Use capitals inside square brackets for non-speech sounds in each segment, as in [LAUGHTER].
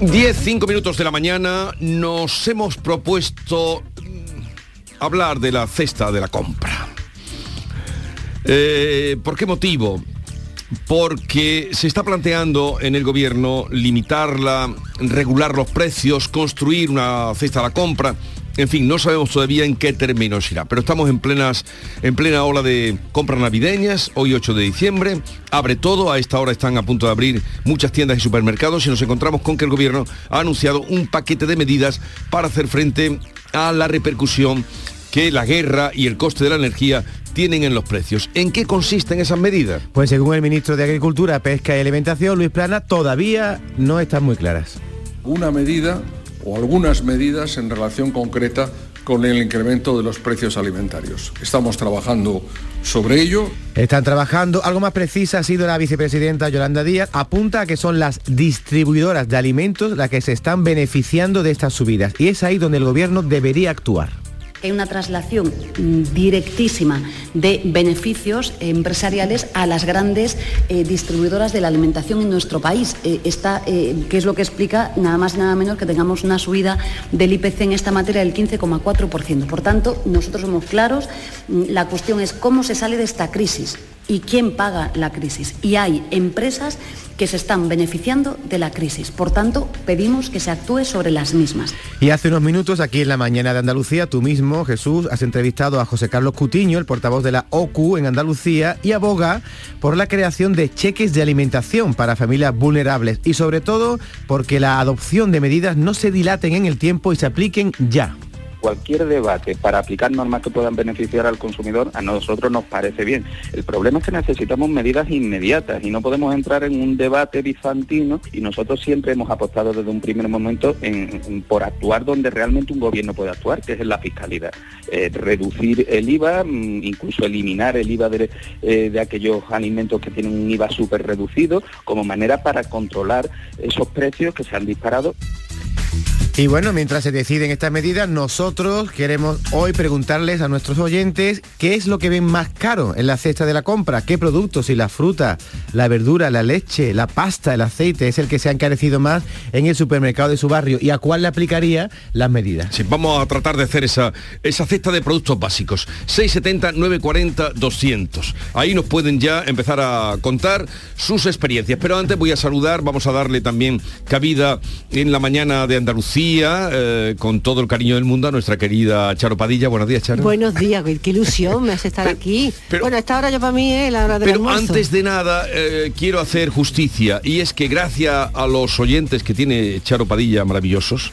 Diez, cinco minutos de la mañana nos hemos propuesto mm, hablar de la cesta de la compra. Eh, ¿Por qué motivo? Porque se está planteando en el gobierno limitarla, regular los precios, construir una cesta de la compra. En fin, no sabemos todavía en qué términos irá, pero estamos en, plenas, en plena ola de compras navideñas, hoy 8 de diciembre, abre todo, a esta hora están a punto de abrir muchas tiendas y supermercados y nos encontramos con que el gobierno ha anunciado un paquete de medidas para hacer frente a la repercusión que la guerra y el coste de la energía tienen en los precios. ¿En qué consisten esas medidas? Pues según el ministro de Agricultura, Pesca y Alimentación, Luis Plana, todavía no están muy claras. Una medida o algunas medidas en relación concreta con el incremento de los precios alimentarios. Estamos trabajando sobre ello. Están trabajando. Algo más precisa ha sido la vicepresidenta Yolanda Díaz. Apunta a que son las distribuidoras de alimentos las que se están beneficiando de estas subidas. Y es ahí donde el gobierno debería actuar. Hay una traslación mm, directísima de beneficios empresariales a las grandes eh, distribuidoras de la alimentación en nuestro país. Eh, eh, que es lo que explica nada más y nada menos que tengamos una subida del IPC en esta materia del 15,4%. Por tanto, nosotros somos claros, mm, la cuestión es cómo se sale de esta crisis y quién paga la crisis. Y hay empresas que se están beneficiando de la crisis. Por tanto, pedimos que se actúe sobre las mismas. Y hace unos minutos, aquí en la mañana de Andalucía, tú mismo, Jesús, has entrevistado a José Carlos Cutiño, el portavoz de la OCU en Andalucía, y aboga por la creación de cheques de alimentación para familias vulnerables y sobre todo porque la adopción de medidas no se dilaten en el tiempo y se apliquen ya cualquier debate para aplicar normas que puedan beneficiar al consumidor, a nosotros nos parece bien. El problema es que necesitamos medidas inmediatas y no podemos entrar en un debate bizantino y nosotros siempre hemos apostado desde un primer momento en, por actuar donde realmente un gobierno puede actuar, que es en la fiscalidad. Eh, reducir el IVA, mm, incluso eliminar el IVA de, eh, de aquellos alimentos que tienen un IVA súper reducido, como manera para controlar esos precios que se han disparado. Y bueno, mientras se deciden estas medidas, nosotros queremos hoy preguntarles a nuestros oyentes qué es lo que ven más caro en la cesta de la compra, qué productos, si la fruta, la verdura, la leche, la pasta, el aceite es el que se ha encarecido más en el supermercado de su barrio y a cuál le aplicaría las medidas. Sí, vamos a tratar de hacer esa, esa cesta de productos básicos. 670, 940, 200. Ahí nos pueden ya empezar a contar sus experiencias. Pero antes voy a saludar, vamos a darle también cabida en la mañana de Andalucía eh, con todo el cariño del mundo a nuestra querida Charo Padilla. Buenos días, Charo. Buenos días, qué ilusión me hace estar aquí. bueno, esta hora yo para mí es la hora del Pero antes de nada, eh, quiero hacer justicia y es que gracias a los oyentes que tiene Charo Padilla maravillosos,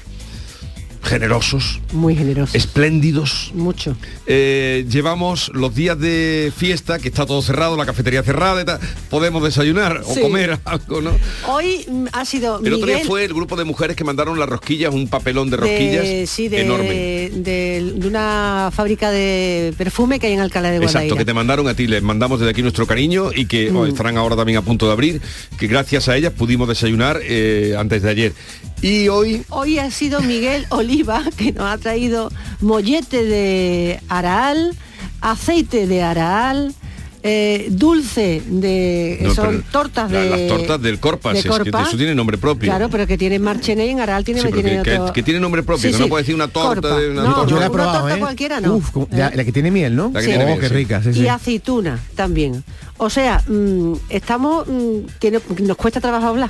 generosos. Muy generosos. Espléndidos. Mucho. Eh, llevamos los días de fiesta, que está todo cerrado, la cafetería cerrada y tal. Podemos desayunar o comer [LAUGHS] algo, ¿no? Hoy mm, ha sido. El otro día fue el grupo de mujeres que mandaron las rosquillas, un papelón de rosquillas sí, de, enorme. De, una fábrica de perfume que hay en Alcalá de Guadaira. Exacto, que te mandaron a ti, les mandamos desde aquí nuestro cariño y que oh, mm. estarán ahora también a punto de abrir, que gracias a ellas pudimos desayunar eh, antes de ayer. Y hoy... Hoy ha sido Miguel Oliva, que nos ha traído mollete de Araal, aceite de Araal, eh, dulce de son tortas de las tortas del Corpas de que eso tiene nombre propio claro pero que tiene Marchené en Aral tiene, que, tiene nombre propio que no puede decir una torta de una torta. yo la he probado ¿eh? cualquiera no Uf, la, que tiene miel no la que tiene oh, qué rica y aceituna también o sea, mm, estamos, mm, tiene, nos cuesta trabajo hablar,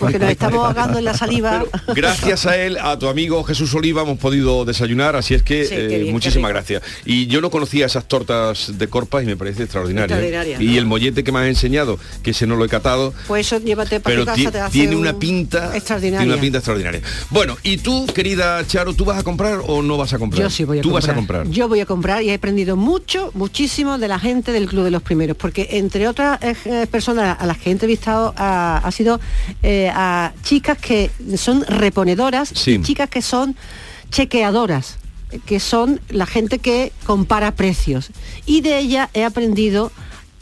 porque nos [LAUGHS] estamos ahogando en la saliva. gracias a él, a tu amigo Jesús Oliva, hemos podido desayunar, así es que eh, muchísimas gracias. Y yo no conocía esas tortas de corpas y me parece extraordinario. Y el mollete que me has enseñado, que ese no lo he catado. Pues eso llévate para pero tu casa, te hace tiene una pinta extraordinaria. Tiene una pinta extraordinaria. Bueno, y tú, querida Charo, ¿tú vas a comprar o no vas a comprar? Yo sí voy a ¿Tú comprar. vas a comprar? Yo voy a comprar y he aprendido mucho, muchísimo de la gente del Club de los Primeros, porque entre otras eh, personas a las que he entrevistado ha, sido eh, a chicas que son reponedoras y chicas que son chequeadoras que son la gente que compara precios. Y de ella he aprendido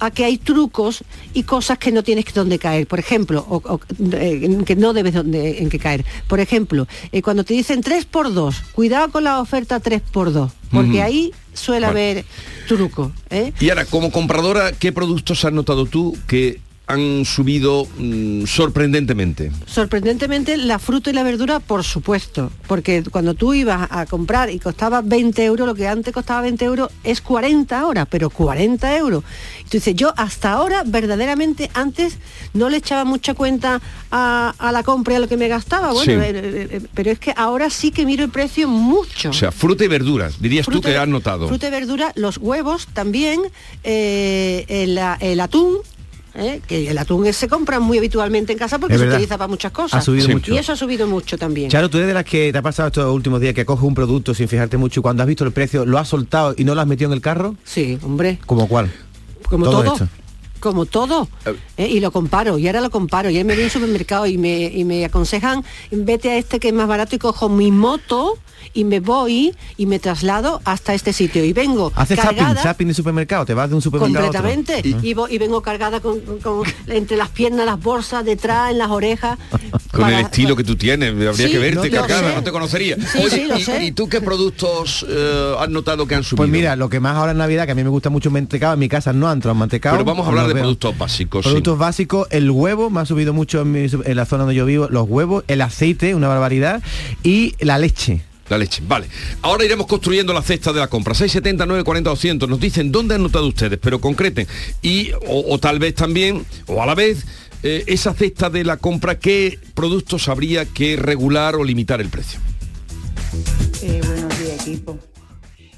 a que hay trucos y cosas que no tienes donde caer. Por ejemplo, o, o, eh, que no debes donde, en que caer. Por ejemplo, eh, cuando te dicen 3 por 2 cuidado con la oferta 3 por 2 porque ahí suele haber truco. ¿eh? Y ahora, como compradora, ¿qué productos has notado tú que han subido mm, sorprendentemente? Sorprendentemente la fruta y la verdura, por supuesto, porque cuando tú ibas a comprar y costaba 20 euros, lo que antes costaba 20 euros es 40 ahora, pero 40 euros. Entonces yo hasta ahora verdaderamente antes no le echaba mucha cuenta a, a la compra y a lo que me gastaba, bueno, Sí. eh, eh, eh, pero es que ahora sí que miro el precio mucho. O sea, fruta y verduras, dirías Fruta- tú que has notado. Fruta y verdura, los huevos también, eh, el, el atún. ¿Eh? que el atún se compra muy habitualmente en casa porque se utiliza para muchas cosas. Ha subido Sí. mucho. Y eso ha subido mucho también. Charo, tú eres de las que te ha pasado estos últimos días que coges un producto sin fijarte mucho y cuando has visto el precio lo has soltado y no lo has metido en el carro? Sí, hombre. ¿Como cuál? Como Todo todo. Como todo. ¿eh? Y lo comparo, y ahora lo comparo. Y ahí me voy a un supermercado y me, y me aconsejan, vete a este que es más barato y cojo mi moto y me voy y me traslado hasta este sitio. Y vengo ¿Haces zapping, cargada zapping de supermercado? ¿Te vas de un supermercado a otro? completamente. Y, vo- y vengo cargada con, con- entre las piernas, las bolsas, detrás, en las orejas. [LAUGHS] Con para- el estilo que tú tienes, habría Sí, que verte, lo cargada, no te conocería. Sí, Oye, sí, lo y, sé. y tú qué productos eh, has notado que han subido? Pues mira, lo que más ahora en Navidad, que a mí me gusta mucho el mantecado, en mi casa no han entrado mantecado. Pero vamos a hablar los de productos básicos. sí. Productos básicos, el huevo me ha subido mucho en, mi- en la zona donde yo vivo, los huevos, el aceite, una barbaridad, y la leche. La leche, vale. Ahora iremos construyendo la cesta de la compra. 670, 940, 200. Nos dicen dónde han notado ustedes, pero concreten. Y, o, o tal vez también, o a la vez, eh, esa cesta de la compra, ¿qué productos habría que regular o limitar el precio? Eh, buenos días, equipo.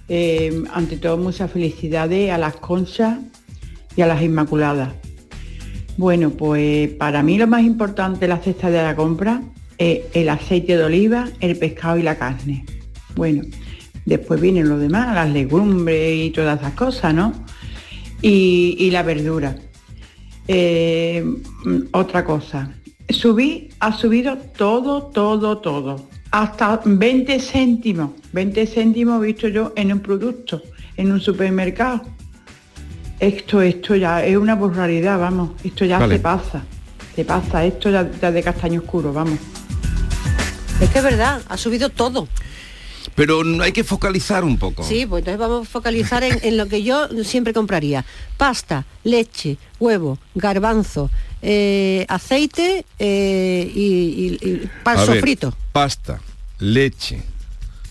Eh, ante todo, muchas felicidades a las conchas y a las inmaculadas. Bueno, pues para mí lo más importante de la cesta de la compra es el aceite de oliva, el pescado y la carne. Bueno, después vienen los demás, las legumbres y todas esas cosas, ¿no? Y, y la verdura. Eh, mm, otra cosa, subí, ha subido todo, todo, todo. Hasta 20 céntimos, 20 céntimos visto yo en un producto, en un supermercado. Esto, esto ya es una barbaridad, vamos, esto ya Vale. se pasa, se pasa, esto ya, ya de castaño oscuro, vamos. Es que es verdad, ha subido todo. Pero hay que focalizar un poco. Sí, pues entonces vamos a focalizar en, en lo que yo siempre compraría. Pasta, leche, huevo, garbanzo, eh, aceite eh, y, y- y pan A ver, sofrito. Pasta, leche,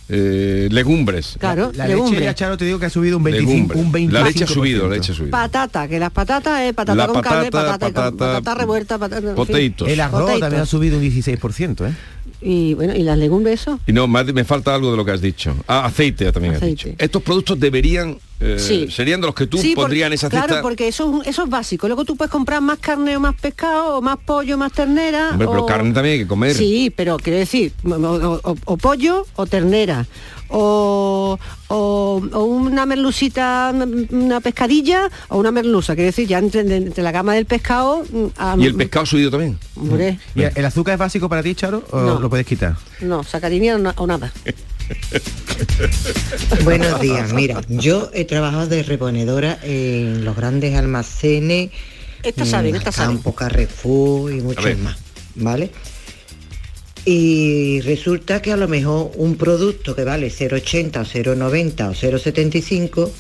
eh, legumbres. Claro, La legumbre. leche, ya Charo, te digo que ha subido un 25, Legumbre. un 25%. La leche ha subido, la leche ha subido. Patata, que las patatas es patata La con carne, patata, patata, y con- patata, patata revuelta, patata, en fin. El arroz Potatoes. también ha subido un 16%, ¿eh? Y bueno, y las legumbres eso. Y no, más- me falta algo de lo que has dicho. Ah, aceite también Aceite. has dicho. Estos productos deberían, eh, Sí. serían de los que tú Sí, pondrías en esa cesta. Claro, porque eso, eso es básico. Luego tú puedes comprar más carne o más pescado, o más pollo, más ternera. Hombre, pero carne también hay que comer. Sí, pero quiero decir, o- o pollo o ternera. O, o- o una merlucita, una pescadilla o una merluza. Quiero decir, ya entre, entre la gama del pescado... a- Y el pescado subido también. Hombre, ¿Y el azúcar es básico para ti, Charo? ¿O No. lo puedes quitar? no, saca dinero na- o nada. [LAUGHS] Buenos días, mira, yo he trabajado de reponedora en los grandes almacenes, Esta sabe, en esta sabe. Campo, Carrefour y muchos más, ¿vale? Y resulta que a lo mejor un producto que vale 0,80 o 0,90 o 0,75,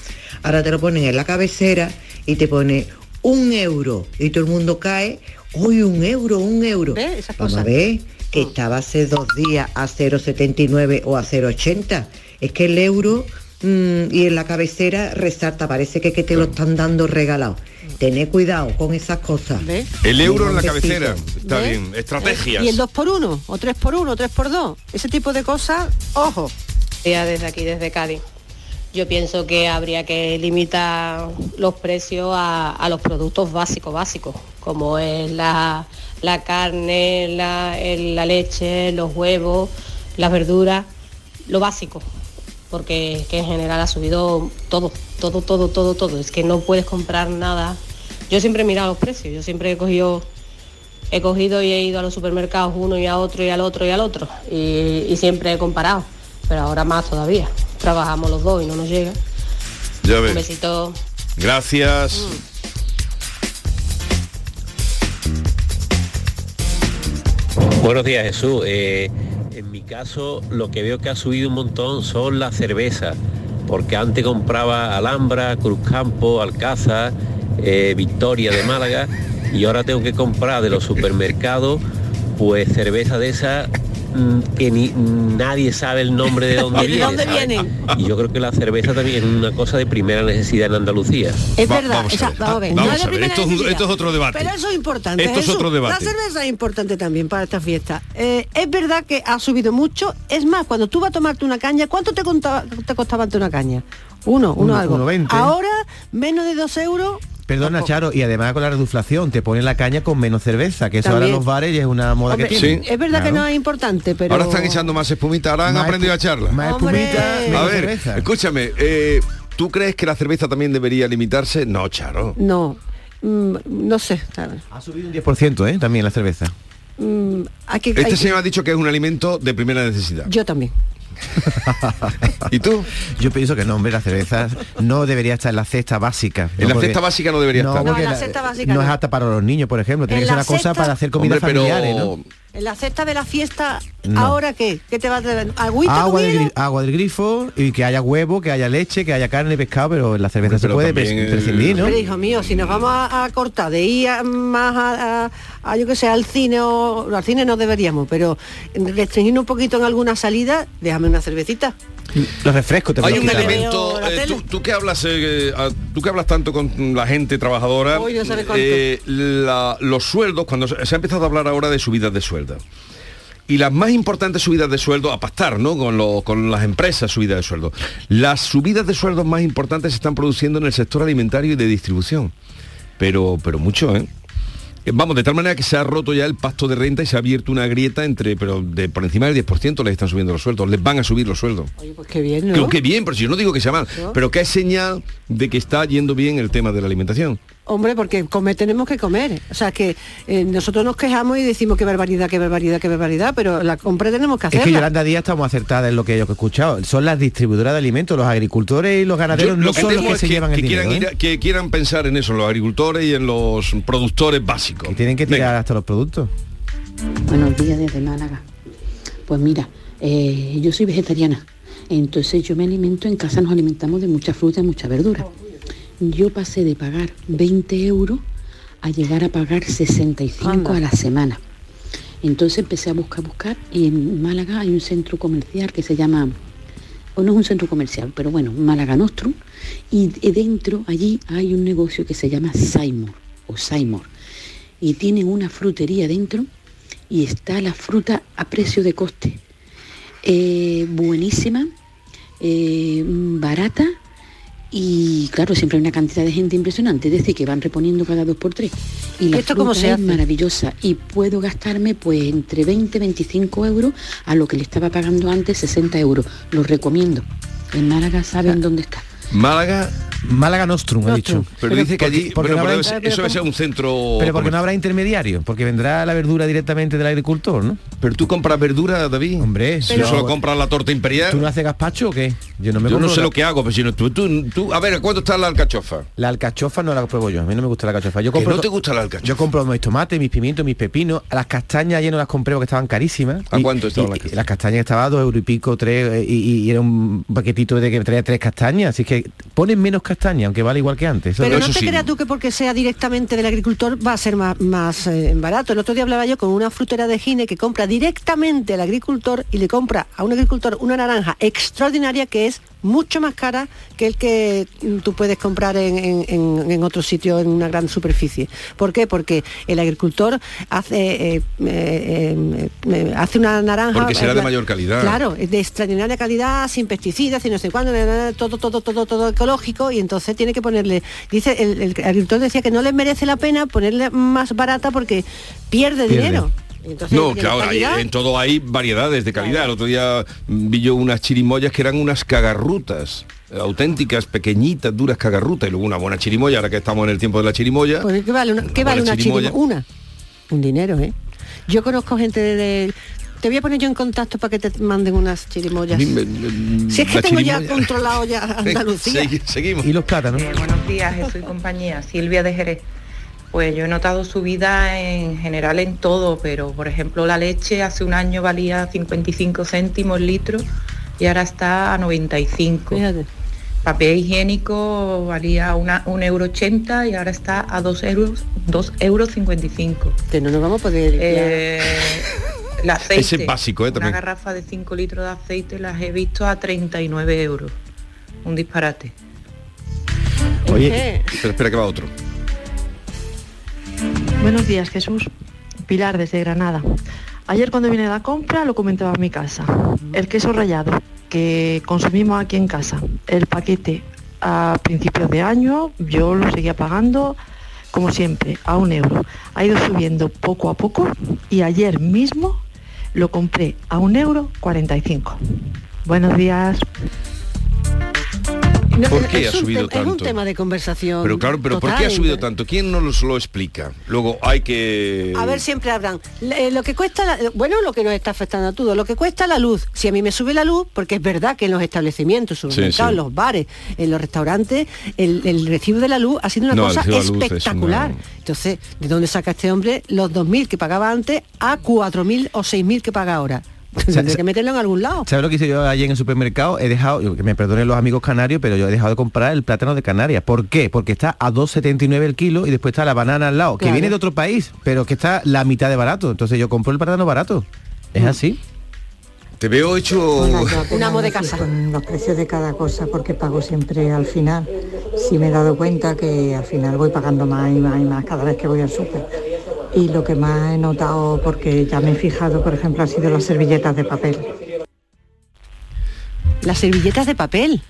ahora te lo ponen en la cabecera y te pone un euro y todo el mundo cae, uy, un euro, un euro. ¿Ves? Vamos a ver que estaba hace dos días a 0,79 o a 0,80. Es que el euro mm, y en la cabecera resalta, parece que, que te lo están dando regalado. Tené cuidado con esas cosas. ¿Ves? El euro en la cabecera. Está ¿Ves? bien. Estrategias. Y el 2 por 1 o 3 por 1 o 3 por 2 Ese tipo de cosas, ojo. Ya desde aquí, desde Cádiz. Yo pienso que habría que limitar los precios a, a los productos básicos, básicos, como es la, la carne, la, el- la leche, los huevos, las verduras, lo básico, porque es que en general ha subido todo, todo, todo, todo, todo. Es que no puedes comprar nada. Yo siempre he mirado los precios, yo siempre he cogido he cogido y he ido a los supermercados uno y a otro y al otro y al otro y, y siempre he comparado, pero ahora más todavía. trabajamos los dos y no nos llega. Ya Un ves. besito. Gracias. Buenos días Jesús. Eh, en mi caso lo que veo que ha subido un montón son las cervezas, porque antes compraba Alhambra, Cruzcampo, Alcázar, eh, Victoria de Málaga y ahora tengo que comprar de los supermercados pues cerveza de esa que ni nadie sabe el nombre de dónde [LAUGHS] ¿De viene. dónde vienen? Y yo creo que la cerveza también es una cosa de primera necesidad en Andalucía. Es Va- verdad, vamos a o sea, ver. vamos a ver. Vamos no es de a ver, primera esto es esto es otro debate. Pero eso es importante. Esto es Jesús. otro debate. La cerveza es importante también para esta fiesta. Eh, es verdad que ha subido mucho. Es más, cuando tú vas a tomarte una caña, ¿cuánto te, contaba- te costaba antes una caña? Uno, uno, Uno- algo. uno veinte. Ahora, menos de dos euros. Perdona, Charo, y además con la reduflación te ponen la caña con menos cerveza, que eso ahora También. los bares ya es una moda Hombre, que tiene. Es verdad que no es importante, pero... Ahora están echando más espumita, ahora han Más aprendido a echarla. más Hombre. espumita, A menos ver, cerveza. escúchame, eh, ¿tú crees que la cerveza también debería limitarse? No, Charo. No, mm, no sé. Ha subido un 10%, ¿eh? También la cerveza. Mm, hay que- hay Este que- señor ha dicho que es un alimento de primera necesidad. Yo también. [LAUGHS] ¿Y tú? Yo pienso que no, hombre, la cerveza no debería estar en la cesta básica. En No, la porque- cesta básica no debería estar. No, porque en la cesta básica no es apta para los niños, por ejemplo. Tiene En que ser una cosa para hacer comidas Hombre, pero familiares, ¿no? En la cesta de la fiesta, No. ¿ahora qué? ¿Qué te va a traer? ¿Agüita Agua del, agua del grifo y que haya huevo, que haya leche, que haya carne, pescado, pero en la cerveza se pero puede prescindir, ¿no? Pero hijo mío, si nos vamos a, a cortar de ir a- más a, a- a, yo que sé, al cine o al cine no deberíamos, pero restringir un poquito en alguna salida, déjame una cervecita. Los refrescos te Hay un quitar. elemento, eh, tú, tú que hablas, eh, a- tú que hablas tanto con la gente trabajadora, Uy, no sabe cuánto. eh, la- los sueldos, cuando se, se ha empezado a hablar ahora de subidas de sueldo. Y las más importantes subidas de sueldo, a pastar, ¿no? Con, lo- con las empresas subidas de sueldo. Las subidas de sueldos más importantes se están produciendo en el sector alimentario y de distribución. Pero, pero mucho, ¿eh? Eh, Vamos, de tal manera que se ha roto ya el pacto de renta y se ha abierto una grieta entre, pero de por encima del 10% les están subiendo los sueldos, les van a subir los sueldos. Oye, pues qué bien, ¿no? Creo que bien, pero si yo no digo que sea mal, ¿No? pero que es señal de que está yendo bien el tema de la alimentación. Hombre, porque comer tenemos que comer. O sea que eh, nosotros nos quejamos y decimos qué barbaridad, qué barbaridad, qué barbaridad, pero la compra tenemos que Es hacerla. que Yolanda Díaz estamos acertadas en lo que yo he escuchado. Son las distribuidoras de alimentos, los agricultores y los ganaderos Yo no lo que son los que es se llevan el que dinero. quieran, ¿eh? ir a- que quieran pensar en eso, en los agricultores y en los productores básicos. Y tienen que tirar hasta los productos. Buenos días desde Málaga. Pues mira, eh, yo soy vegetariana, entonces yo me alimento, en casa nos alimentamos de mucha fruta y mucha verdura. Yo pasé de pagar 20 euros a llegar a pagar 65 Anda. a la semana. Entonces empecé a buscar, buscar y en Málaga hay un centro comercial que se llama, o no es un centro comercial, pero bueno, Málaga Nostrum, y de- dentro allí hay un negocio que se llama Seymour o Seymour y tienen una frutería dentro y está la fruta a precio de coste. Eh, buenísima, eh, barata y claro, siempre hay una cantidad de gente impresionante, es decir, que van reponiendo cada dos por tres. Y la ¿Esto fruta se es maravillosa y puedo gastarme pues entre 20 y 25 euros a lo que le estaba pagando antes 60 euros. Lo recomiendo. En Málaga saben dónde está. Málaga, Málaga Nostrum, ha dicho. pero, dice que allí, porque bueno, no pero habrá- eso debe ser un centro... Pero porque no habrá intermediario, porque vendrá la verdura directamente del agricultor, ¿no? Pero tú compras verdura, David. Hombre, Si no solo compras la torta imperial. ¿Tú no haces gazpacho o qué? Yo no me yo no sé la- lo que hago, pero si no, tú, tú, tú- a ver, ¿cuánto está la alcachofa? La alcachofa no la pruebo yo, a mí no me gusta la alcachofa. Yo ¿Que compro no te gusta la alcachofa? Yo compro mis tomates, mis pimientos, mis pepinos. Las castañas ayer no las compré porque estaban carísimas. ¿A Y- cuánto estaban las castañas? Las castañas estaban a dos euros y pico, tres, eh, y, y era un paquetito de que traía tres castañas. Así que ponen menos castañas, aunque vale igual que antes. Eso- Pero no te sí. creas tú que porque sea directamente del agricultor va a ser más, más eh, barato. El otro día hablaba yo con una frutera de Gine que compra directamente al agricultor y le compra a un agricultor una naranja extraordinaria que es mucho más cara que el que tú puedes comprar en, en- en- otro sitio en una gran superficie. ¿Por qué? Porque el agricultor hace, eh, eh, eh, hace una naranja... Porque será de mayor calidad. Claro, de extraordinaria calidad, sin pesticidas, sin no sé cuándo, todo, todo, todo, todo ecológico y entonces tiene que ponerle, dice, el, el agricultor decía que no le merece la pena ponerle más barata porque pierde, Pierde. dinero. Entonces, No, claro, hay- en todo hay variedades de calidad. El otro día vi yo unas chirimoyas que eran unas cagarrutas, eh, auténticas, pequeñitas, duras cagarrutas, y luego una buena chirimoya, ahora que estamos en el tiempo de la chirimoya. Pues, ¿Qué vale una, qué buena vale una chirimoya. chirimoya? Una. Un dinero, ¿eh? Yo conozco gente de, de- Te voy a poner yo en contacto para que te manden unas chirimoyas. Me- me- Si es que tengo ya controlado ya [LAUGHS] Andalucía. Segui- seguimos. Y los plátanos. Eh, buenos días, Jesús y compañía. Silvia de Jerez. Pues yo he notado subida en general en todo, pero por ejemplo la leche hace un año valía 55 céntimos el litro y ahora está a 95. Papel higiénico valía una, un euro ochenta y ahora está a 2 euros, 2 euros 55. Que no nos vamos a poder... Eh, el [LAUGHS] aceite. Ese es básico, ¿eh? Una garrafa de 5 litros de aceite las he visto a 39 euros. Un disparate. Oye, espera, espera que va otro. Buenos días, Jesús. Pilar desde Granada. Ayer cuando vine a la compra lo comentaba en mi casa. El queso rallado que consumimos aquí en casa, el paquete a principios de año, yo lo seguía pagando como siempre, a un euro. Ha ido subiendo poco a poco y ayer mismo lo compré a un euro 45. Buenos días. No, ¿Por qué ha subido te- Es un tanto? tema de conversación. Pero claro, pero ¿por qué ha total. subido tanto? ¿Quién nos lo explica? Luego hay que... A ver, siempre habrán. Le- Lo que cuesta, la- bueno, lo que nos está afectando a todo, lo que cuesta la luz. Si a mí me sube la luz, porque es verdad que en los establecimientos, sí. en los bares, en los restaurantes, el, el recibo de la luz ha sido una No, cosa es espectacular. una- Entonces, ¿de dónde saca este hombre los 2.000 que pagaba antes a 4.000 o 6.000 que paga ahora? [LAUGHS] Tendré que meterlo en algún lado. ¿Sabes lo que hice yo ayer en el supermercado? He dejado, que me perdonen los amigos canarios, pero yo he dejado de comprar el plátano de Canarias. ¿Por qué? Porque está a 2,79 el kilo y después está la banana al lado, que viene de otro país, pero que está la mitad de barato. Entonces yo compro el plátano barato. Es Mm. así. Te veo hecho... Un amo de casa. Con los precios de cada cosa porque pago siempre al final. Sí me he dado cuenta que al final voy pagando más y más y más cada vez que voy al súper. Y lo que más he notado, porque ya me he fijado, por ejemplo, ha sido las servilletas de papel. Las servilletas de papel.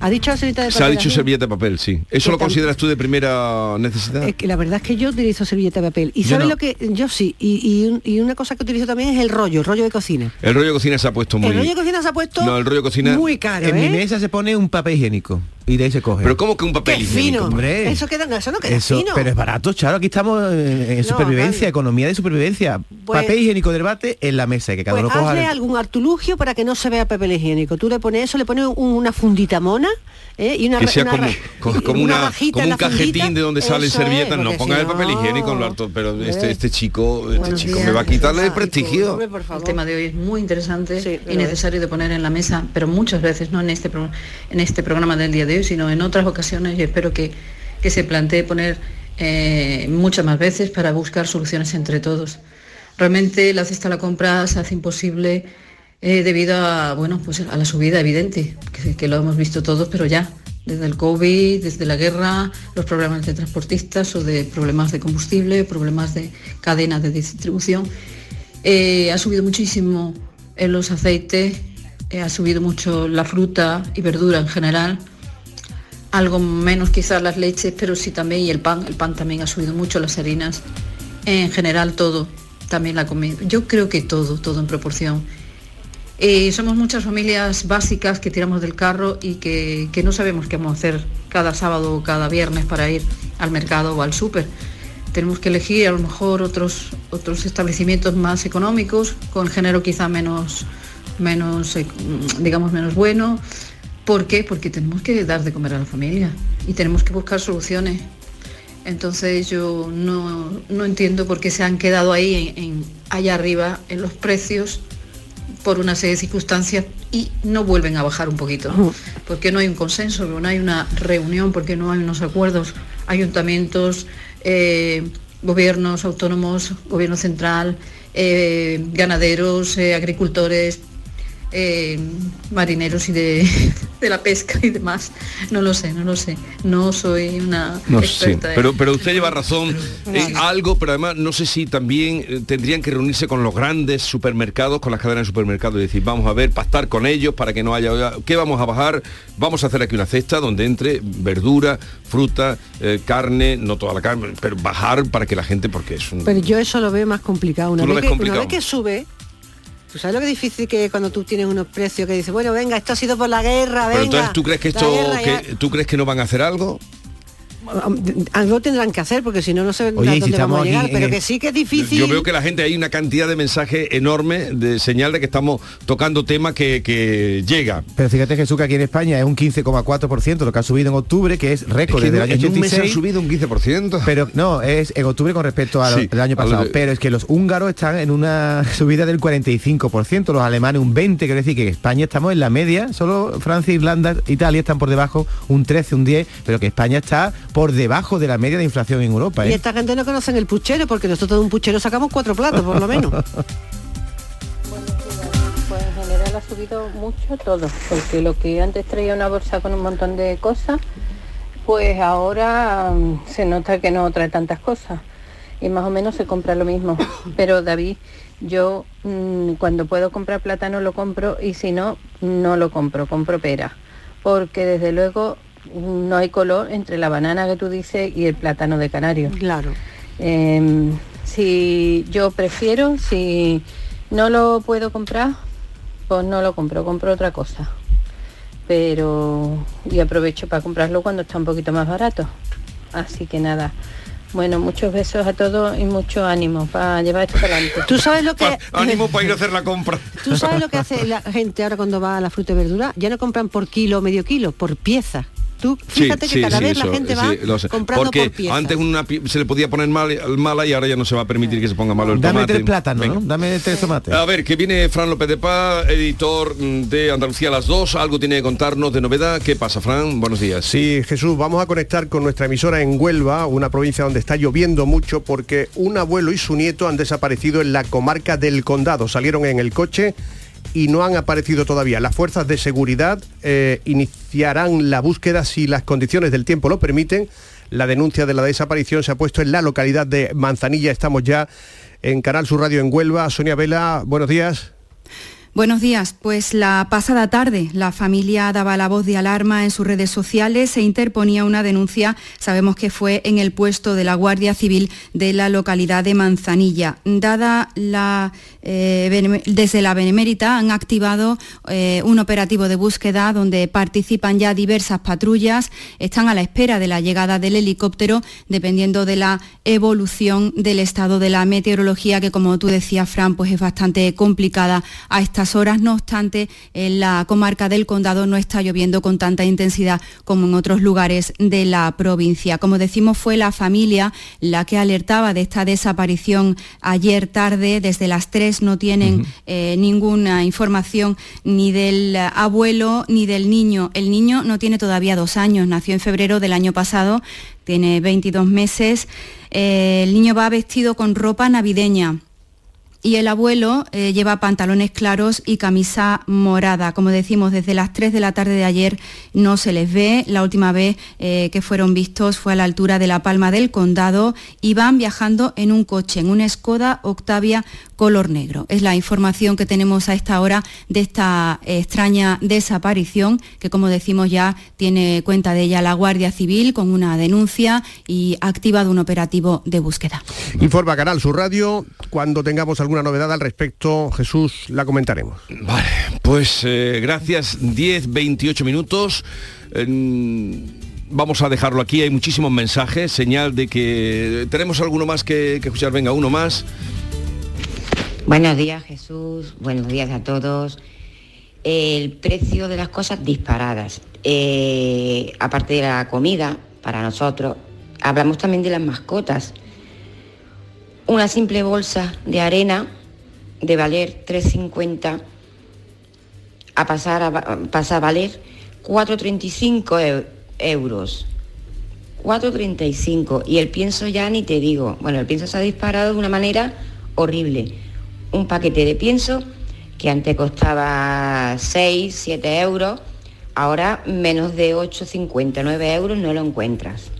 ¿Ha dicho la servilleta de papel? Se ha dicho servilleta de papel, sí. ¿Eso lo consideras tú de primera necesidad? Es que la verdad es que yo utilizo servilleta de papel. Y Yo ¿sabes no. lo que? Yo sí. Y, y un- y una cosa que utilizo también es el rollo, el rollo de cocina. El rollo de cocina se ha puesto muy... El rollo de cocina se ha puesto No, el rollo de cocina... muy caro, en ¿eh? mi mesa se pone un papel higiénico y de ahí se coge. Pero ¿cómo que un papel Qué higiénico? fino. Hombre. Eso queda, eso no queda Eso, fino. pero es barato, Charo. Aquí estamos en, en supervivencia, economía de supervivencia. Pues- papel higiénico de debate en la mesa, y que cada Pues uno coja. hazle algún artilugio para que no se vea papel higiénico. Tú le pones eso, le pones un- una fundita mona ¿eh? y una que sea una como, una, como un fundita. cajetín de donde salen servilletas. no ponga si el papel no- higiénico, lo harto, pero este, Eh. este chico, este chico días, me va a quitarle el prestigio. El tema de hoy es muy interesante y necesario de poner en la mesa, pero muchas veces, no en este, en este programa del día de sino en otras ocasiones y espero que, que se plantee poner eh, muchas más veces para buscar soluciones entre todos. Realmente la cesta a la compra se hace imposible eh, debido a, bueno, pues a la subida evidente, que, lo hemos visto todos, pero ya, desde el COVID, desde la guerra, los problemas de transportistas o de problemas de combustible, problemas de cadena de distribución. Eh, ha subido muchísimo en los aceites, ha subido mucho la fruta y verdura en general, algo menos quizás las leches, pero sí también, y el pan, el pan también ha subido mucho, las harinas, en general todo, también la comida. Yo creo que todo, todo en proporción. Eh, somos muchas familias básicas que tiramos del carro y que, que no sabemos qué vamos a hacer cada sábado o cada viernes para ir al mercado o al súper. Tenemos que elegir a lo mejor otros, otros establecimientos más económicos, con género quizá menos, menos eh, digamos, menos bueno. ¿Por qué? Porque tenemos que dar de comer a la familia y tenemos que buscar soluciones. Entonces yo no, no entiendo por qué se han quedado ahí en, en- allá arriba en los precios por una serie de circunstancias y no vuelven a bajar un poquito. Porque no hay un consenso, no hay una reunión, porque no hay unos acuerdos. Ayuntamientos, eh, gobiernos autónomos, gobierno central, eh, ganaderos, eh, agricultores, eh, marineros y de, de la pesca y demás. No lo sé, no lo sé. No soy una No experta pero, pero usted lleva razón en algo, pero además no sé si también eh, tendrían que reunirse con los grandes supermercados, con las cadenas de supermercados y decir, vamos a ver, pactar con ellos para que no haya, ¿qué vamos a bajar? Vamos a hacer aquí una cesta donde entre verdura, fruta, eh, carne, no toda la carne, pero bajar para que la gente, porque es un... Pero yo eso lo veo más complicado. Una, Tú lo vez ves que, complicado. una vez que sube, ¿tú sabes lo que difícil que es cuando tú tienes unos precios que dices, bueno, venga, esto ha sido por la guerra, venga. Pero entonces tú crees que esto, ya- que, tú crees que no van a hacer algo? Algo tendrán que hacer porque si no no sé Oye, a si dónde vamos a llegar, aquí pero en que sí que es difícil. Yo veo que la gente hay una cantidad de mensajes enorme de señal de que estamos tocando tema que, que llega. Pero fíjate Jesús que aquí en España es un 15,4% lo que ha subido en octubre, que es récord Es que desde el año en un mes 86. ha subido un 15%. Pero no, es en octubre con respecto al, Sí, año pasado. de- Pero es que los húngaros están en una [LAUGHS] subida del 45%, los alemanes un 20%, quiere decir que en España estamos en la media, solo Francia, Irlanda, Italia están por debajo, un 13, un 10, pero que España está por debajo de la media de inflación en Europa. Y ¿eh? esta gente no conocen el puchero porque nosotros de un puchero sacamos cuatro platos por lo menos. [LAUGHS] Pues en general ha subido mucho todo, porque lo que antes traía una bolsa con un montón de cosas, pues ahora mm, se nota que no trae tantas cosas y más o menos se compra lo mismo. [COUGHS] Pero David, yo mm, cuando puedo comprar plátano lo compro y si no, no lo compro, compro pera, porque desde luego no hay color entre la banana que tú dices y el plátano de canario. Claro. Em, si yo prefiero, si no lo puedo comprar, pues no lo compro, compro otra cosa. Pero y aprovecho para comprarlo cuando está un poquito más barato. Así que nada. Bueno, muchos besos a todos y mucho ánimo para llevar esto adelante. Tú sabes lo que Ánimo para ir a hacer la compra. [LAUGHS] ¿Tú sabes lo que hace la gente ahora cuando va a la fruta y verdura? Ya no compran por kilo o medio kilo, por pieza. Tú fíjate que cada vez la gente va lo sé. comprando Porque por pieza. antes una pi- se le podía poner mal, mala y ahora ya no se va a permitir que se ponga malo el Dame tomate. tres plátanos, Venga. ¿no? Dame tres tomates. A ver, que viene Fran López de Paz, editor de Andalucía a las 2. Algo tiene que contarnos de novedad. ¿Qué pasa, Fran? Buenos días. Sí, Jesús, vamos a conectar con nuestra emisora en Huelva, una provincia donde está lloviendo mucho porque un abuelo y su nieto han desaparecido en la comarca del Condado. Salieron en el coche y no han aparecido todavía. Las fuerzas de seguridad eh, iniciarán la búsqueda si las condiciones del tiempo lo permiten. La denuncia de la desaparición se ha puesto en la localidad de Manzanilla. Estamos ya en Canal Sur Radio en Huelva. Sonia Vela, buenos días. Buenos días. Pues la pasada tarde la familia daba la voz de alarma en sus redes sociales, se interponía una denuncia, sabemos que fue en el puesto de la Guardia Civil de la localidad de Manzanilla. Dada la, eh, desde la Benemérita han activado eh, un operativo de búsqueda donde participan ya diversas patrullas, están a la espera de la llegada del helicóptero dependiendo de la evolución del estado de la meteorología que como tú decías Fran pues es bastante complicada a estas horas, no obstante en la comarca del condado no está lloviendo con tanta intensidad como en otros lugares de la provincia. Como decimos fue la familia la que alertaba de esta desaparición ayer tarde, desde las 3 no tienen eh, ninguna información ni del abuelo ni del niño. El niño no tiene todavía dos años, nació en febrero del año pasado, tiene 22 meses. Eh, el niño va vestido con ropa navideña. Y el abuelo eh, lleva pantalones claros y camisa morada. Como decimos, desde las 3 de la tarde de ayer no se les ve. La última vez eh, que fueron vistos fue a la altura de la Palma del Condado y van viajando en un coche, en una Skoda Octavia color negro. Es la información que tenemos a esta hora de esta extraña desaparición que, como decimos, ya tiene cuenta de ella la Guardia Civil con una denuncia y activado un operativo de búsqueda. Informa Canal Sur Radio. Cuando tengamos alguna novedad al respecto, Jesús, la comentaremos. Vale, pues eh, gracias. 10, 28 minutos. Eh, vamos a dejarlo aquí. Hay muchísimos mensajes. Señal de que tenemos alguno más que, que escuchar. Venga, uno más. Buenos días Jesús, buenos días a todos. El precio de las cosas disparadas. Eh, aparte de la comida, para nosotros, hablamos también de las mascotas. Una simple bolsa de arena de valer 3,50 a pasar a, pasar a valer 4,35 eu- euros. 4,35 y el pienso ya ni te digo. Bueno, el pienso se ha disparado de una manera horrible. Un paquete de pienso que antes costaba 6, 7 euros, ahora menos de 8,50, 9 euros no lo encuentras.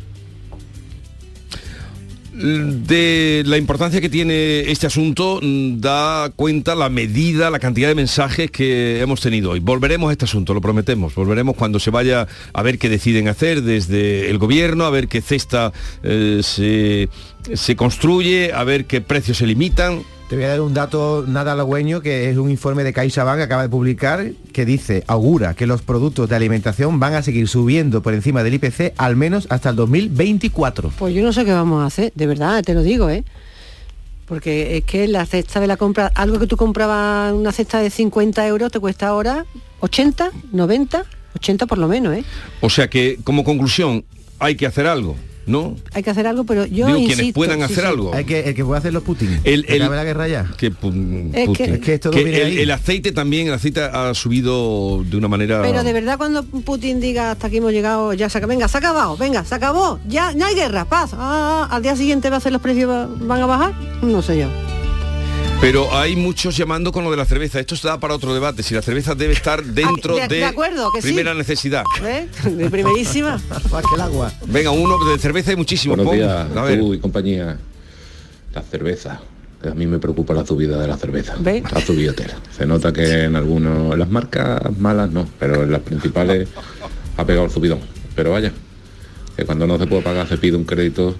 De la importancia que tiene este asunto mm, da cuenta la medida, la cantidad de mensajes que hemos tenido hoy. Volveremos a este asunto, lo prometemos. Volveremos cuando se vaya a ver qué deciden hacer desde el gobierno, a ver qué cesta eh, se, se construye, a ver qué precios se limitan. Te voy a dar un dato nada halagüeño que es un informe de CaixaBank que acaba de publicar que dice, augura que los productos de alimentación van a seguir subiendo por encima del IPC al menos hasta el 2024. Pues yo no sé qué vamos a hacer, de verdad, te lo digo, ¿eh? Porque es que la cesta de la compra, algo que tú comprabas una cesta de 50 euros te cuesta ahora 80, 90, 80 por lo menos, ¿eh? O sea que, como conclusión, hay que hacer algo, ¿no? Hay que hacer algo, pero yo Digo, insisto, quienes puedan sí, hacer sí. algo. Hay que, el que puede hacer los Putin. El, la guerra ya. que, pu- Es Putin. que- Es que esto Que viene el, ahí. el aceite también, el aceite ha subido de una manera... Pero de verdad cuando Putin diga hasta aquí hemos llegado, ya se venga, se ha acabado, venga, se acabó, ya no hay guerra, paz. Ah, al día siguiente va a ser los precios va- van a bajar, no sé yo. Pero hay muchos llamando con lo de la cerveza. Esto se da para otro debate. Si la cerveza debe estar dentro de- de, de acuerdo, que sí. primera necesidad. ¿Ves? De primerísima. [LAUGHS] Más que el agua. Venga, uno de cerveza hay muchísimo. Buenos días, a ver. tú y compañía. La cerveza. A mí me preocupa la subida de la cerveza. ¿Ve? Ha subido tela. Se nota que en algunos, en las marcas malas no, pero en las principales ha pegado el subidón. Pero vaya, que cuando no se puede pagar se pide un crédito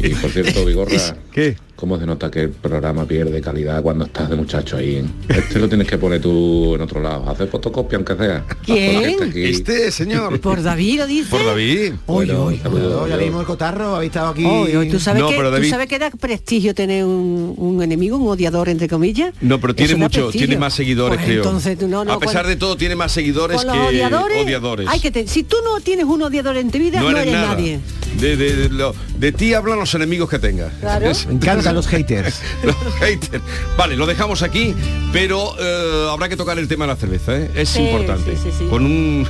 y por cierto, Vigorra, ¿Qué? ¿cómo se nota que el programa pierde calidad cuando estás de muchacho ahí? en- Este lo tienes que poner tú en otro lado, hacer fotocopia aunque sea. ¿Quién? Este Este señor. Por David lo dice. Por David. Oy, Bueno, oy, saludos, No, ya vimos el cotarro, habéis estado aquí. oy, oy, ¿Tú, sabes No, que, ¿Tú sabes que da prestigio tener un, un enemigo, un odiador, entre comillas? No, pero tiene Eso mucho, tiene más seguidores, Pues creo. entonces, tú no, no, a pesar cuando- de todo, tiene más seguidores que odiadores, odiadores. Hay que te- si tú no tienes un odiador en tu vida, no, eres, nadie. De, de- de lo- de ti hablan los enemigos que tengas. Claro. Es- Me encantan los haters. [LAUGHS] los haters. Vale, lo dejamos aquí, pero eh, habrá que tocar el tema de la cerveza, ¿eh? Es Sí, importante. sí, sí, sí. Con un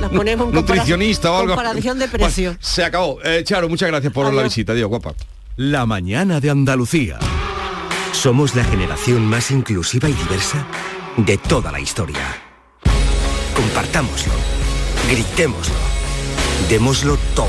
Nos ponemos en [LAUGHS] nutricionista o algo. comparación de precio. Bueno, se acabó. Eh, Charo, muchas gracias por la visita. Adiós, guapa. La mañana de Andalucía. Somos la generación más inclusiva y diversa de toda la historia. Compartámoslo, gritémoslo, démoslo todo,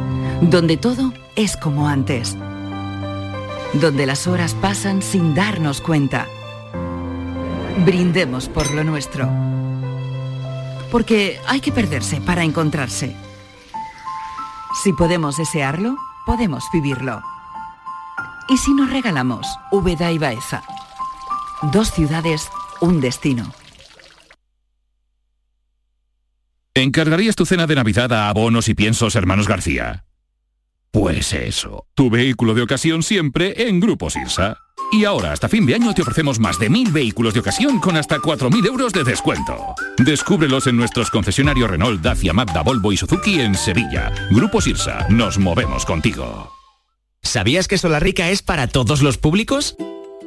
Donde todo es como antes. Donde las horas pasan sin darnos cuenta. Brindemos por lo nuestro. Porque hay que perderse para encontrarse. Si podemos desearlo, podemos vivirlo. ¿Y si nos regalamos Úbeda y Baeza? Dos ciudades, un destino. ¿Encargarías tu cena de Navidad a abonos y piensos hermanos García? Pues eso, tu vehículo de ocasión siempre en Grupo Sirsa. Y ahora, hasta fin de año, te ofrecemos más de mil vehículos de ocasión con hasta 4.000 euros de descuento. Descúbrelos en nuestros concesionarios Renault, Dacia, Mazda, Volvo y Suzuki en Sevilla. Grupo Sirsa, nos movemos contigo. ¿Sabías que Solarrica es para todos los públicos?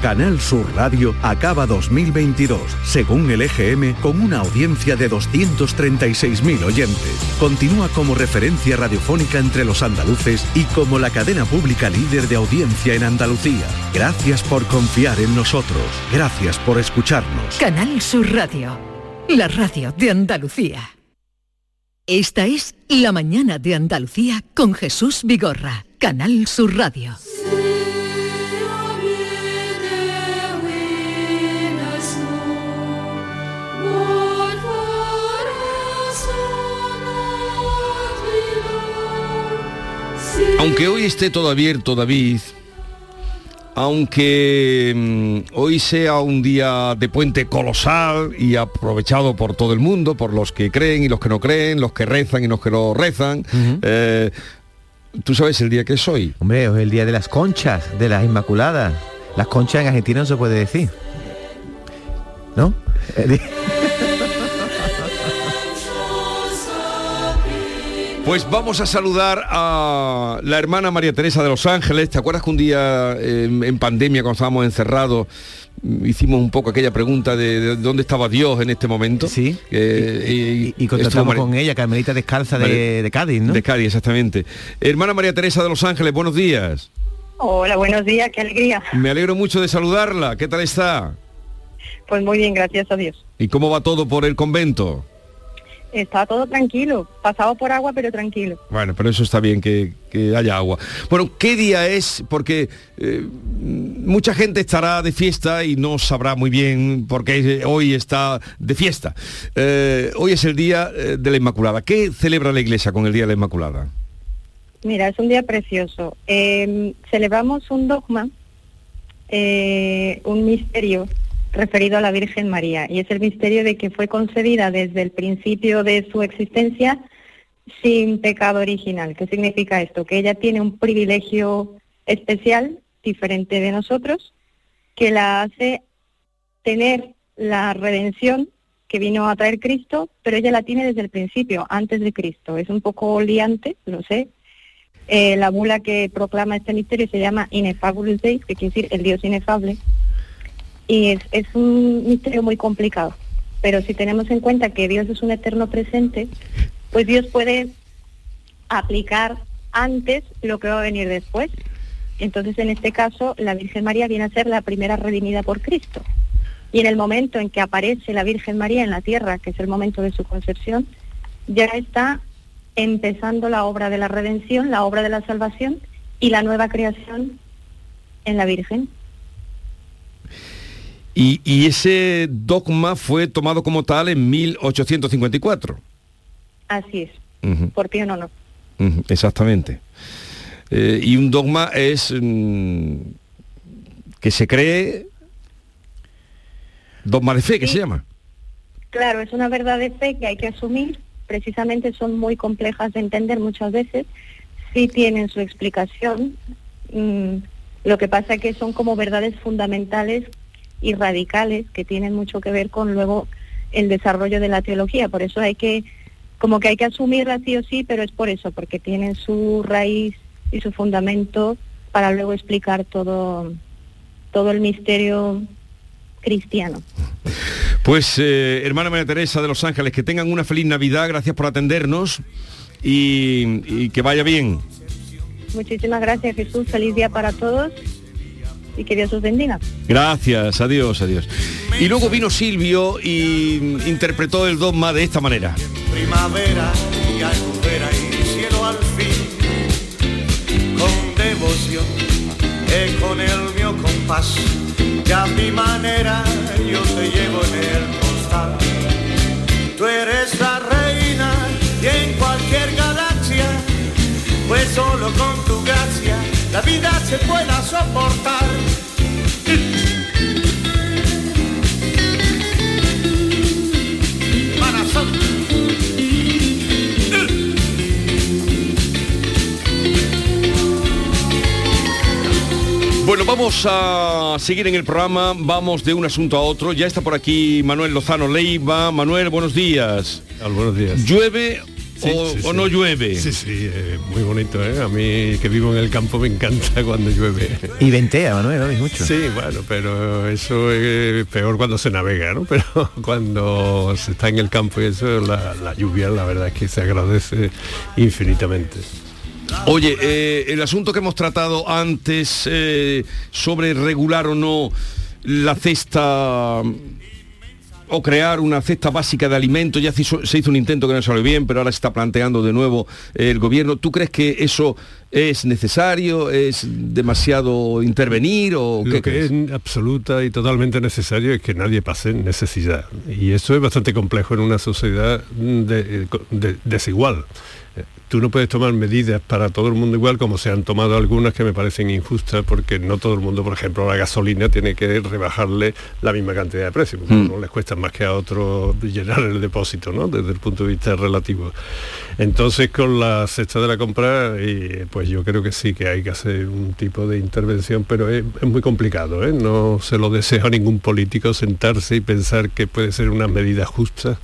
Canal Sur Radio acaba 2022, según el EGM, con una audiencia de 236.000 oyentes. Continúa como referencia radiofónica entre los andaluces y como la cadena pública líder de audiencia en Andalucía. Gracias por confiar en nosotros. Gracias por escucharnos. Canal Sur Radio, la radio de Andalucía. Esta es La mañana de Andalucía con Jesús Vigorra, Canal Sur Radio. Aunque hoy esté todo abierto, David, aunque mm, hoy sea un día de puente colosal y aprovechado por todo el mundo, por los que creen y los que no creen, los que rezan y los que no rezan, eh, ¿tú sabes el día que es hoy? Hombre, es el día de las conchas, de las Inmaculadas. Las conchas en Argentina no se puede decir. ¿No? [LAUGHS] Pues vamos a saludar a la hermana María Teresa de Los Ángeles. ¿Te acuerdas que un día eh, en pandemia, cuando estábamos encerrados, hicimos un poco aquella pregunta de, de dónde estaba Dios en este momento? Sí. Eh, y, y contactamos con ella, Carmelita Descalza de, de Cádiz, ¿no? De Cádiz, exactamente. Hermana María Teresa de Los Ángeles, buenos días. Hola, buenos días, qué alegría. Me alegro mucho de saludarla. ¿Qué tal está? Pues muy bien, gracias a Dios. ¿Y cómo va todo por el convento? Está todo tranquilo, pasado por agua, pero tranquilo. Bueno, pero eso está bien que, que haya agua. Bueno, ¿qué día es? Porque eh, mucha gente estará de fiesta y no sabrá muy bien por qué hoy está de fiesta. Eh, hoy es el día eh, de la Inmaculada. ¿Qué celebra la Iglesia con el Día de la Inmaculada? Mira, es un día precioso. Eh, celebramos un dogma, un misterio referido a la Virgen María, y es el misterio de que fue concebida desde el principio de su existencia sin pecado original. ¿Qué significa esto? Que ella tiene un privilegio especial, diferente de nosotros, que la hace tener la redención que vino a traer Cristo, pero ella la tiene desde el principio, antes de Cristo. Es un poco liante, lo sé. Eh, la bula que proclama este misterio se llama Ineffabulous Days, que quiere decir el Dios inefable, y es, es un misterio muy complicado. Pero si tenemos en cuenta que Dios es un eterno presente, pues Dios puede aplicar antes lo que va a venir después. Entonces, en este caso, la Virgen María viene a ser la primera redimida por Cristo. Y en el momento en que aparece la Virgen María en la tierra, que es el momento de su concepción, ya está empezando la obra de la redención, la obra de la salvación y la nueva creación en la Virgen. Y, y ese dogma fue tomado como tal en 1854. Así es, por Pío no, no. exactamente. Eh, y un dogma es mm, que se cree dogma de fe, que se llama. Claro, es una verdad de fe que hay que asumir, precisamente son muy complejas de entender muchas veces, sí tienen su explicación, mm, lo que pasa que son como verdades fundamentales y radicales que tienen mucho que ver con luego el desarrollo de la teología, por eso hay que, como que hay que asumirla sí o sí, pero es por eso, porque tienen su raíz y su fundamento para luego explicar todo, todo el misterio cristiano. Pues eh, hermana María Teresa de Los Ángeles, que tengan una feliz Navidad, gracias por atendernos y, y que vaya bien. Muchísimas gracias Jesús, feliz día para todos y que Dios os bendiga. Gracias, adiós, adiós. Y luego vino Silvio y interpretó el dogma de esta manera. primavera y albufera y cielo al fin con devoción y con el mío compás que a mi manera yo te llevo en el costal tú eres la vida se pueda soportar. Bueno, vamos a seguir en el programa, vamos de un asunto a otro. Ya está por aquí Manuel Lozano Leiva. Manuel, buenos días. buenos días. ¿Llueve Sí, o, sí, o sí. no llueve? Sí, sí, eh, muy bonito, ¿eh? A mí que vivo en el campo me encanta [LAUGHS] cuando llueve. Y ventea, Manuel, ¿no? Y mucho. Sí, bueno, pero eso es peor cuando se navega, ¿no? [LAUGHS] Pero cuando se está en el campo y eso, la, la lluvia, la verdad es que se agradece infinitamente. Oye, eh, el asunto que hemos tratado antes eh, sobre regular o no la cesta o crear una cesta básica de alimentos, ya se hizo, se hizo un intento que no salió bien, pero ahora se está planteando de nuevo eh, el gobierno. ¿Tú crees que eso es necesario, es demasiado intervenir o qué que crees? es absoluta y totalmente necesario es que nadie pase necesidad. Y eso es bastante complejo en una sociedad de- de- desigual. Eh, Tú no puedes tomar medidas para todo el mundo igual como se han tomado algunas que me parecen injustas porque no todo el mundo, por ejemplo, la gasolina tiene que rebajarle la misma cantidad de precio. porque Mm. No les cuesta más que a otros llenar el depósito, ¿no? Desde el punto de vista relativo. Entonces con la cesta de la compra, y, pues yo creo que sí que hay que hacer un tipo de intervención, pero es, es muy complicado, ¿eh? No se lo deseo a ningún político sentarse y pensar que puede ser una medida justa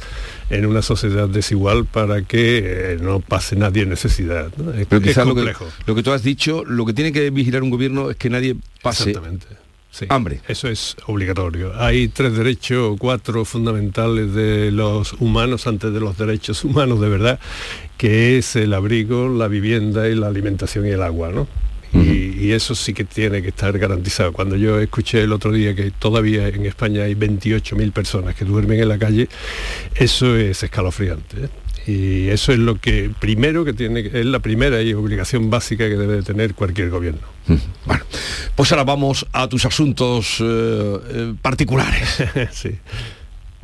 en una sociedad desigual para que eh, no pase nadie necesidad. ¿no? Es, Pero es quizás lo que, complejo. lo que tú has dicho, lo que tiene que vigilar un gobierno es que nadie pase Exactamente. Sí, hambre. Eso es obligatorio. Hay tres derechos cuatro fundamentales de los humanos antes de los derechos humanos de verdad, que es el abrigo, la vivienda y la alimentación y el agua, ¿no? Y, y eso sí que tiene que estar garantizado. Cuando yo escuché el otro día que todavía en España hay 28.000 personas que duermen en la calle, eso es escalofriante. ¿eh? Y eso es lo que primero que tiene, es la primera y obligación básica que debe de tener cualquier gobierno. Pues ahora vamos a tus asuntos eh, eh, particulares. [LAUGHS] sí.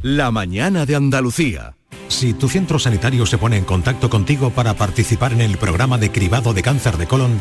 La mañana de Andalucía. Si tu centro sanitario se pone en contacto contigo para participar en el programa de cribado de cáncer de colon,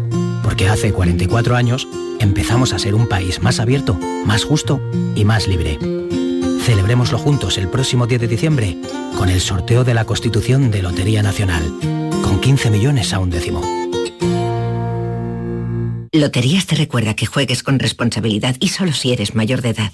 Porque hace 44 años empezamos a ser un país más abierto, más justo y más libre. Celebrémoslo juntos el próximo 10 de diciembre con el sorteo de la Constitución de Lotería Nacional, con 15 millones a un décimo. Loterías te recuerda que juegues con responsabilidad y solo si eres mayor de edad.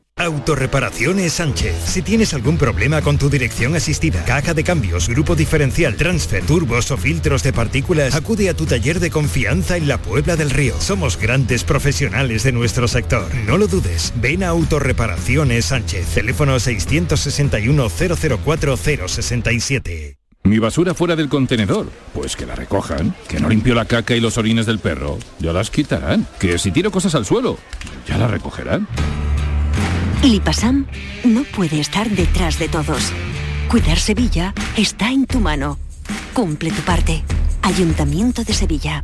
Autorreparaciones Sánchez. Si tienes algún problema con tu dirección asistida, caja de cambios, grupo diferencial, transfer, turbos o filtros de partículas, acude a tu taller de confianza en la Puebla del Río. Somos grandes profesionales de nuestro sector. No lo dudes. Ven a Autorreparaciones Sánchez. Teléfono 661 004 067. Mi basura fuera del contenedor. Pues que la recojan. Que no limpio la caca y los orines del perro. Ya las quitarán. Que si tiro cosas al suelo, ya las recogerán. Lipasam no puede estar detrás de todos. Cuidar Sevilla está en tu mano. Cumple tu parte. Ayuntamiento de Sevilla.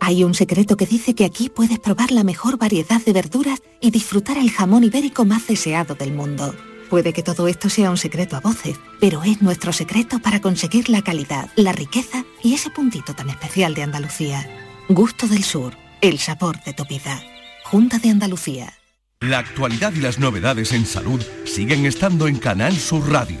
Hay un secreto que dice que aquí puedes probar la mejor variedad de verduras y disfrutar el jamón ibérico más deseado del mundo. Puede que todo esto sea un secreto a voces, pero es nuestro secreto para conseguir la calidad, la riqueza y ese puntito tan especial de Andalucía. Gusto del Sur, el sabor de tu vida. Junta de Andalucía. La actualidad y las novedades en salud siguen estando en Canal Sur Radio,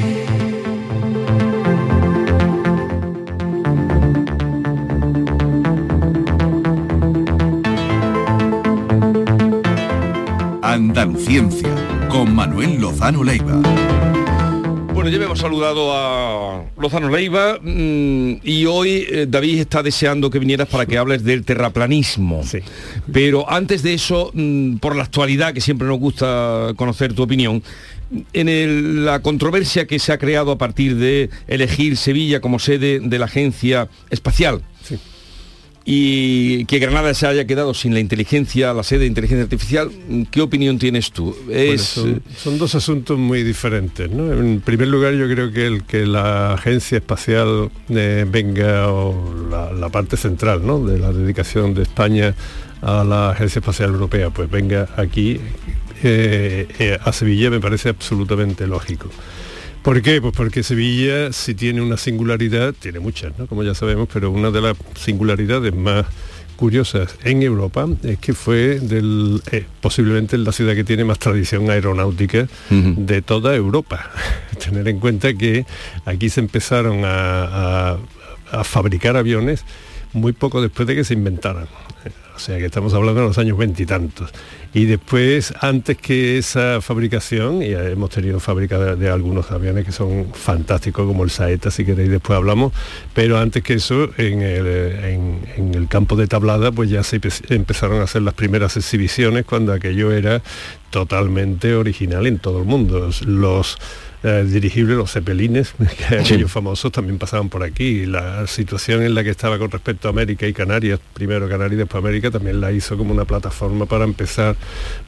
Andaluciencia, con Manuel Lozano Leiva. Bueno, ya hemos saludado a Lozano Leiva mm, y hoy eh, David está deseando que vinieras para que hables del terraplanismo. Pero antes de eso, mm, por la actualidad, que siempre nos gusta conocer tu opinión, en el- la controversia que se ha creado a partir de elegir Sevilla como sede de la agencia espacial. Y que Granada se haya quedado sin la inteligencia, la sede de inteligencia artificial, ¿qué opinión tienes tú? Bueno, Es, son, son dos asuntos muy diferentes. ¿no? En primer lugar, yo creo que el que la agencia espacial eh, venga, o la, la parte central ¿no? de la dedicación de España a la Agencia Espacial Europea, pues venga aquí eh, eh, a Sevilla me parece absolutamente lógico. ¿Por qué? Pues porque Sevilla si tiene una singularidad, tiene muchas, ¿no? como ya sabemos, pero una de las singularidades más curiosas en Europa es que fue del, eh, posiblemente la ciudad que tiene más tradición aeronáutica de toda Europa. [LAUGHS] Tener en cuenta que aquí se empezaron a, a- a fabricar aviones muy poco después de que se inventaran. O sea que estamos hablando de los años veintitantos. Y, después, antes que esa fabricación, y hemos tenido fábrica de, algunos aviones que son fantásticos, como el Saeta, si queréis después hablamos, pero antes que eso, en el, eh, en- el campo de tablada, pues ya se empe- empezaron a hacer las primeras exhibiciones cuando aquello era totalmente original en todo el mundo. Los eh, dirigibles, los cepelines, [LAUGHS] que aquellos famosos también pasaban por aquí. La situación en la que estaba con respecto a América y Canarias, primero Canarias y después América, también la hizo como una plataforma para empezar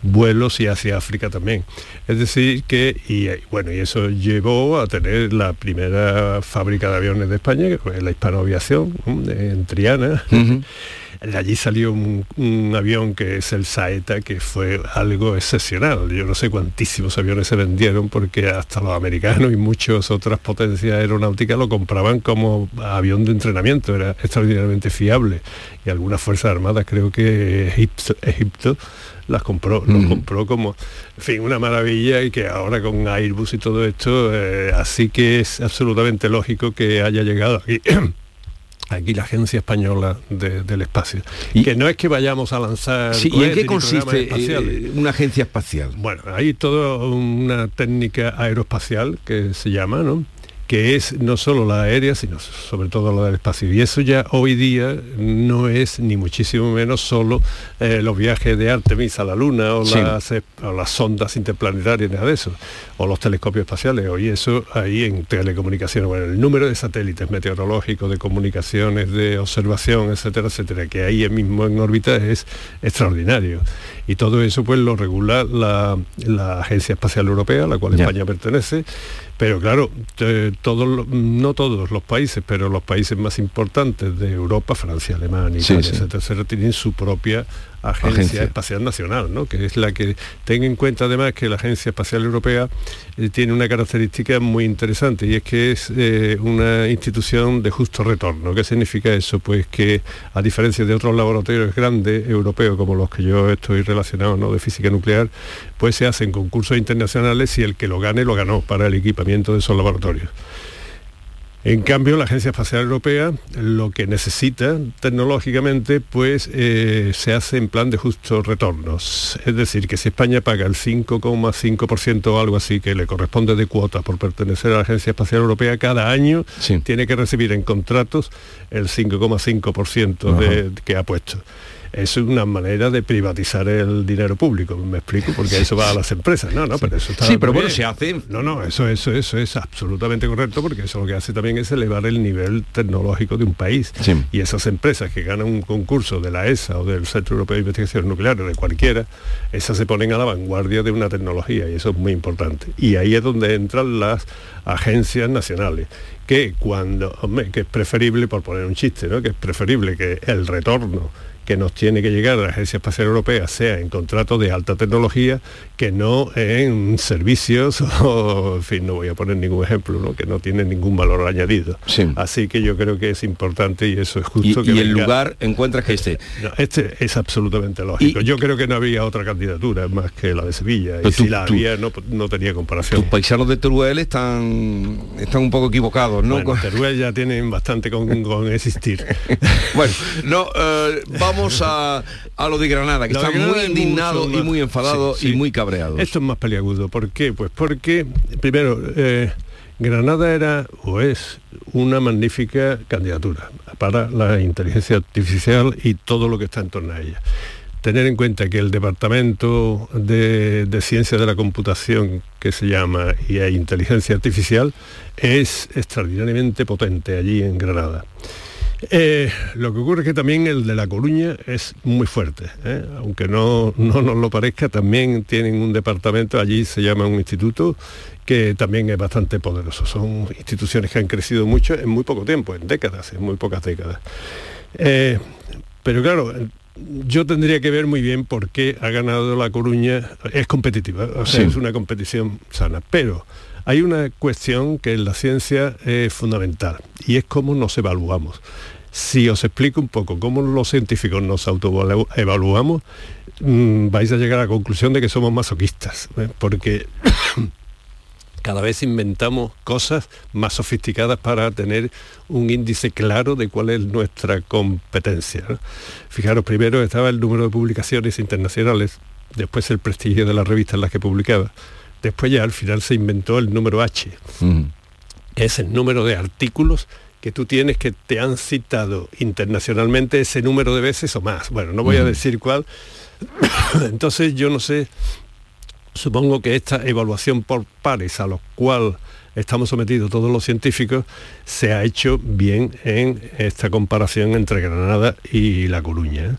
vuelos y hacia África también. Es decir, que, y eh, bueno, y eso llevó a tener la primera fábrica de aviones de España, que fue la Hispanoaviación, ¿no? en Triana. De allí salió un, un avión que es el Saeta, que fue algo excepcional. Yo no sé cuantísimos aviones se vendieron porque hasta los americanos y muchas otras potencias aeronáuticas lo compraban como avión de entrenamiento, era extraordinariamente fiable. Y algunas fuerzas armadas, creo que Egipto, Egipto las compró, los compró como, en fin, una maravilla y que ahora con Airbus y todo esto, eh, así que es absolutamente lógico que haya llegado aquí. [CLEARS THROAT] aquí la Agencia Española de- del Espacio. Y que no es que vayamos a lanzar... Sí, ¿Y en qué consiste eh, una agencia espacial? Bueno, hay toda una técnica aeroespacial que se llama, ¿no? Que es no solo la aérea, sino sobre todo la del espacio. Y eso ya hoy día no es ni muchísimo menos solo eh, los viajes de Artemis a la Luna o, Sí. las, o las sondas interplanetarias, nada de eso, o los telescopios espaciales. Hoy eso ahí en telecomunicaciones, bueno, el número de satélites meteorológicos, de comunicaciones, de observación, etcétera, etcétera, que ahí mismo en órbita es extraordinario. Y todo eso pues lo regula la, la Agencia Espacial Europea, a la cual. España pertenece, pero claro, todos, no todos los países, pero los países más importantes de Europa, Francia, Alemania, Italia, sí. etcétera, tienen su propia agencia, Agencia. espacial nacional, ¿no? que es la que ten en cuenta además que la Agencia Espacial Europea eh, tiene una característica muy interesante y es que es eh, una institución de justo retorno. ¿Qué significa eso? Pues que a diferencia de otros laboratorios grandes europeos como los que yo estoy relacionado ¿no? de física nuclear, pues se hacen concursos internacionales y el que lo gane lo ganó para el equipamiento de esos laboratorios. En cambio, la Agencia Espacial Europea lo que necesita tecnológicamente, pues eh, se hace en plan de justos retornos. Es decir, que si España paga el 5,5% o algo así que le corresponde de cuota por pertenecer a la Agencia Espacial Europea, cada año tiene que recibir en contratos el 5,5% de- que ha puesto. Es una manera de privatizar el dinero público, me explico, porque eso va a las empresas. No, no, pero eso está Sí, pero bueno, bien. se hace... No, no, eso, eso, eso es absolutamente correcto porque eso lo que hace también es elevar el nivel tecnológico de un país. Y esas empresas que ganan un concurso de la ESA o del Centro Europeo de Investigación Nuclear o de cualquiera, esas se ponen a la vanguardia de una tecnología y eso es muy importante. Y ahí es donde entran las agencias nacionales que cuando, hombre, que es preferible, por poner un chiste, ¿no? que es preferible que el retorno que nos tiene que llegar a la Agencia Espacial Europea sea en contratos de alta tecnología que no en servicios [LAUGHS] o, en fin, no voy a poner ningún ejemplo, ¿no? que no tienen ningún valor añadido. Así que yo creo que es importante y eso es Y, justo que y el venga- lugar encuentras que este. No, este es absolutamente lógico. Yo creo que no había otra candidatura más que la de Sevilla. Y si la tú- había no, no tenía comparación. Tus paisanos de Teruel están, están un poco equivocados, ¿no? Bueno, Teruel ya tienen bastante con, con existir. [LAUGHS] bueno, no, eh, vamos a, a lo de Granada, que está Granada muy es indignado mucho y muy enfadado Sí, sí. y muy Esto es más peliagudo. ¿Por qué? Pues porque, primero, eh, Granada era o es una magnífica candidatura para la inteligencia artificial y todo lo que está en torno a ella. Tener en cuenta que el Departamento de, de Ciencia de la Computación, que se llama y hay Inteligencia Artificial, es extraordinariamente potente allí en Granada. Eh, lo que ocurre es que también el de La Coruña es muy fuerte, ¿eh? aunque no, no nos lo parezca, también tienen un departamento, allí se llama un instituto, que también es bastante poderoso. Son instituciones que han crecido mucho en muy poco tiempo, en décadas, en muy pocas décadas. Eh, pero claro, yo tendría que ver muy bien por qué ha ganado La Coruña, es competitiva, o sea, Sí. es una competición sana, pero hay una cuestión que en la ciencia es fundamental y es cómo nos evaluamos. Si os explico un poco cómo los científicos nos autoevaluamos, mm, vais a llegar a la conclusión de que somos masoquistas, ¿eh? porque [COUGHS] cada vez inventamos cosas más sofisticadas para tener un índice claro de cuál es nuestra competencia. ¿no? Fijaros, primero estaba el número de publicaciones internacionales, después el prestigio de las revistas en las que publicaba, después ya al final se inventó el número H, que es el número de artículos que tú tienes que te han citado internacionalmente ese número de veces o más. Bueno, no voy a decir cuál. [COUGHS] Entonces yo no sé Supongo que esta evaluación por pares a lo cual estamos sometidos todos los científicos se ha hecho bien en esta comparación entre Granada y La Coruña. ¿eh?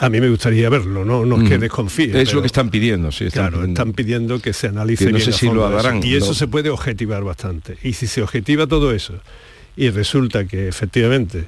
A mí me gustaría verlo, no, no es que desconfíe. Es pero- lo que están pidiendo, sí. Están claro, pidiendo. están pidiendo que se analice Que no bien sé si lo harán, Y eso se puede objetivar bastante. Y si se objetiva todo eso y resulta que efectivamente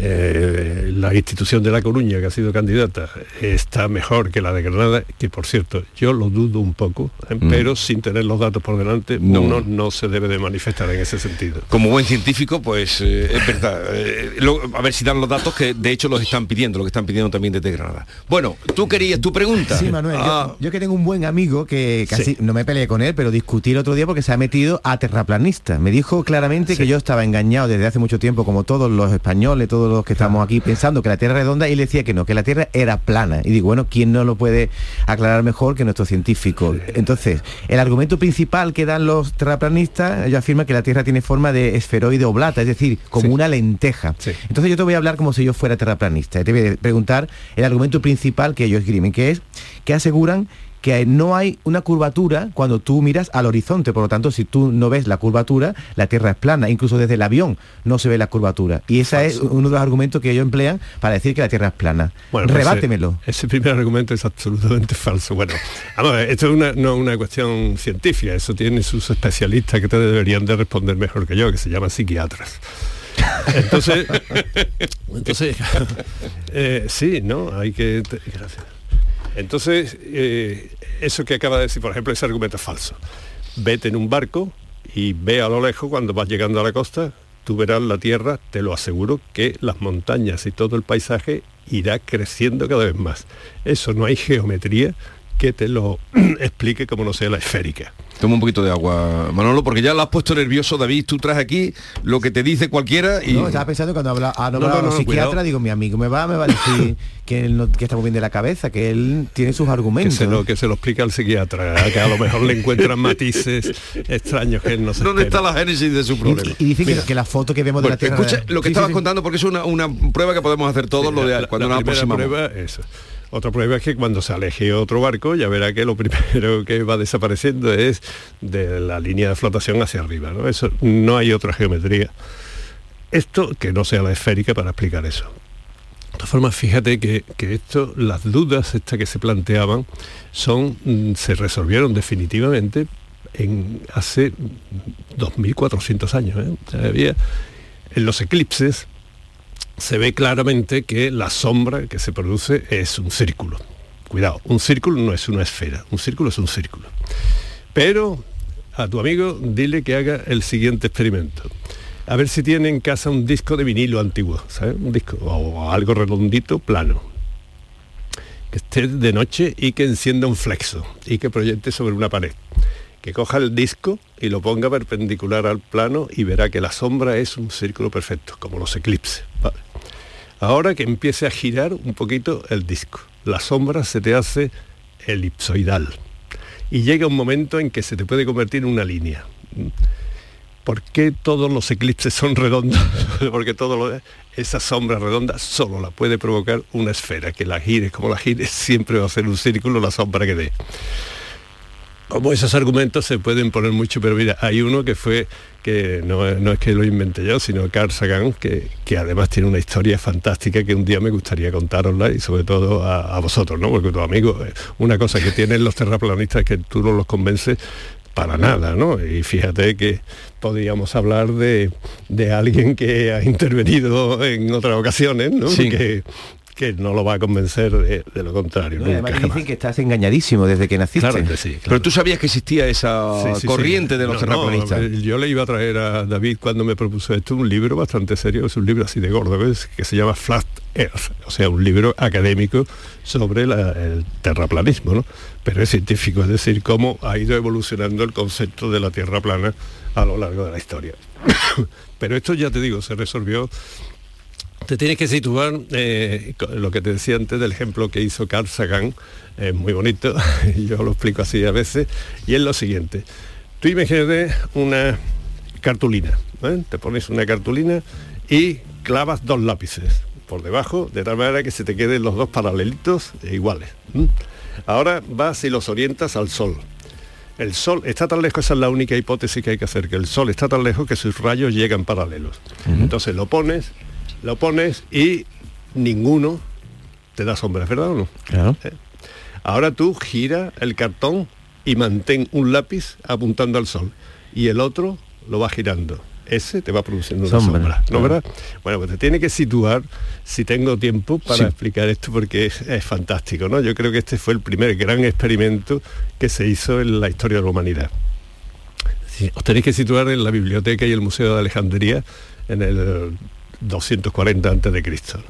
eh, la institución de La Coruña, que ha sido candidata, está mejor que la de Granada, que por cierto, yo lo dudo un poco, ¿eh? Mm. pero sin tener los datos por delante, No. uno no se debe de manifestar en ese sentido. Como buen científico, pues eh, es verdad. Eh, lo- a ver si dan los datos que de hecho los están pidiendo, lo que están pidiendo también desde Granada. Bueno, tú querías tu pregunta. Sí, Manuel, yo- Ah, yo, que tengo un buen amigo que casi Sí. no me peleé con él, pero discutí el otro día porque se ha metido a terraplanista. Me dijo claramente que yo estaba engañado desde hace mucho tiempo, como todos los españoles, todos todos los que estamos aquí pensando que la Tierra es redonda y él decía que no, que la Tierra era plana. Y digo, bueno, ¿quién no lo puede aclarar mejor que nuestro científico? Entonces, el argumento principal que dan los terraplanistas, ellos afirman que la Tierra tiene forma de esferoide oblata, es decir, como una lenteja. Entonces yo te voy a hablar como si yo fuera terraplanista. Te voy a preguntar el argumento principal que ellos escriben, que es que aseguran que no hay una curvatura cuando tú miras al horizonte, por lo tanto, si tú no ves la curvatura, la Tierra es plana, incluso desde el avión no se ve la curvatura. Y ese es uno de los argumentos que ellos emplean para decir que la Tierra es plana. Bueno, pues Rebátemelo. Ese, ese, primer argumento es absolutamente [LAUGHS] falso. Bueno, vamos a ver, esto es una, no una cuestión científica, eso tiene sus especialistas que te deberían de responder mejor que yo, que se llaman psiquiatras. [LAUGHS] Entonces, entonces [LAUGHS] eh, sí, ¿no? Hay que... Gracias. Entonces, eh, eso que acaba de decir, por ejemplo, ese argumento es falso. Vete en un barco y ve a lo lejos cuando vas llegando a la costa, tú verás la tierra, te lo aseguro, que las montañas y todo el paisaje irá creciendo cada vez más. Eso no hay geometría que te lo [CLEARS THROAT] explique como no sea la esférica. Toma un poquito de agua, Manolo, porque ya lo has puesto nervioso, David. Tú traes aquí lo que te dice cualquiera y. No, estaba pensando cuando habla a no, no, no, psiquiatra, digo, mi amigo me va, me va a decir [CLEARS THROAT] que él no, que está muy bien de la cabeza, que él tiene sus argumentos. Que se lo, que se lo explica al psiquiatra, que a lo mejor le encuentran matices extraños que él no se ¿Dónde espera. está la génesis de su problema? Y, y dice que, que, la foto que vemos bueno, de la Tierra. Escucha lo que Sí, estabas sí, sí. contando, porque es una, una prueba que podemos hacer todos, lo de La- cuando la nos aproximamos. prueba es otra prueba es que cuando se aleje otro barco ya verá que lo [LAUGHS] primero que va desapareciendo es de la línea de flotación hacia arriba. ¿no? Eso no hay otra geometría. Esto que no sea la esférica para explicar eso. De todas formas, fíjate que, que esto, las dudas estas que se planteaban son, mm, se resolvieron definitivamente en hace 2.400 años. ¿eh? Había- en los eclipses se ve claramente que la sombra que se produce es un círculo. Cuidado, un círculo no es una esfera, un círculo es un círculo. Pero a tu amigo dile que haga el siguiente experimento. A ver si tiene en casa un disco de vinilo antiguo, ¿sabes? Un disco o algo redondito, plano. Que esté de noche y que encienda un flexo y que proyecte sobre una pared. Que coja el disco y lo ponga perpendicular al plano y verá que la sombra es un círculo perfecto, como los eclipses. Ahora que empiece a girar un poquito el disco, la sombra se te hace elipsoidal y llega un momento en que se te puede convertir en una línea. ¿Por qué todos los eclipses son redondos? [LAUGHS] Porque todo lo, esa sombra redonda solo la puede provocar una esfera, que la gires como la gires, siempre va a ser un círculo la sombra que dé. Como esos argumentos se pueden poner mucho, pero mira, hay uno que fue, que no, no es que lo inventé yo, sino Carl Sagan, que, que además tiene una historia fantástica que un día me gustaría contarosla y sobre todo a, a vosotros, ¿no? Porque tu amigo, eh, una cosa que tienen los terraplanistas es que tú no los convences para nada, ¿no? Y fíjate que podríamos hablar de, de alguien que ha intervenido en otras ocasiones, ¿no? Sí. Que, que no lo va a convencer de, de lo contrario. No, nunca, dicen que estás engañadísimo desde que naciste. Claro que sí, claro. Pero tú sabías que existía esa Sí, sí, sí. corriente de los No, terraplanistas. no, yo le iba a traer a David cuando me propuso esto un libro bastante serio, es un libro así de gordo, ¿ves? que se llama Flat Earth, o sea, un libro académico sobre la- el terraplanismo, ¿no? Pero es científico, es decir, cómo ha ido evolucionando el concepto de la Tierra plana a lo largo de la historia. [COUGHS] Pero esto ya te digo, se resolvió te tienes que situar eh, lo que te decía antes del ejemplo que hizo Carl Sagan, es muy bonito, [LAUGHS] yo lo explico así a veces, y es lo siguiente. Tú imagínate una cartulina, ¿eh? te pones una cartulina y clavas dos lápices por debajo, de tal manera que se te queden los dos paralelitos e iguales. Ahora vas y los orientas al sol. El sol está tan lejos, esa es la única hipótesis que hay que hacer, que el sol está tan lejos que sus rayos llegan paralelos. Entonces lo pones, lo pones y ninguno te da sombra, ¿verdad o no? Claro. ¿Eh? Ahora tú gira el cartón y mantén un lápiz apuntando al sol y el otro lo va girando. Ese te va produciendo una Sombra, sombra, ¿no claro. verdad? Bueno, pues te tiene que situar, si tengo tiempo, para Sí. explicar esto porque es, es fantástico, ¿no? Yo creo que este fue el primer gran experimento que se hizo en la historia de la humanidad. Sí, Os tenéis que situar en la biblioteca y el Museo de Alejandría en el 240 antes de Cristo.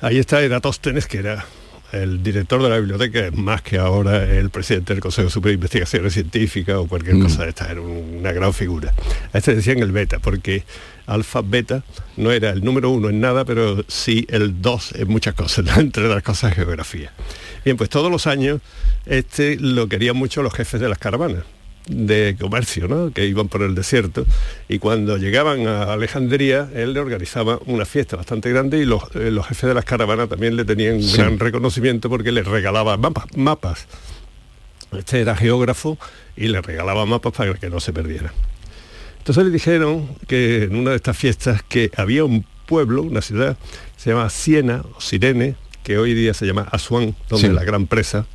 Ahí está Eratóstenes, que era el director de la biblioteca más que ahora el presidente del Consejo Superior de Investigaciones Científicas o cualquier cosa de esta, era una gran figura. A este decían el beta, porque alfa beta no era el número uno en nada, pero sí el dos en muchas cosas, [LAUGHS] entre las cosas geografía. Bien, pues todos los años este lo querían mucho los jefes de las caravanas de comercio, ¿no? que iban por el desierto, y cuando llegaban a Alejandría, él le organizaba una fiesta bastante grande y los, eh, los jefes de las caravanas también le tenían un gran reconocimiento porque les regalaba mapas, mapas. Este era geógrafo y le regalaba mapas para que no se perdiera. Entonces le dijeron que en una de estas fiestas que había un pueblo, una ciudad, se llama Siena o Sirene, que hoy día se llama Asuán, donde Sí. la gran presa,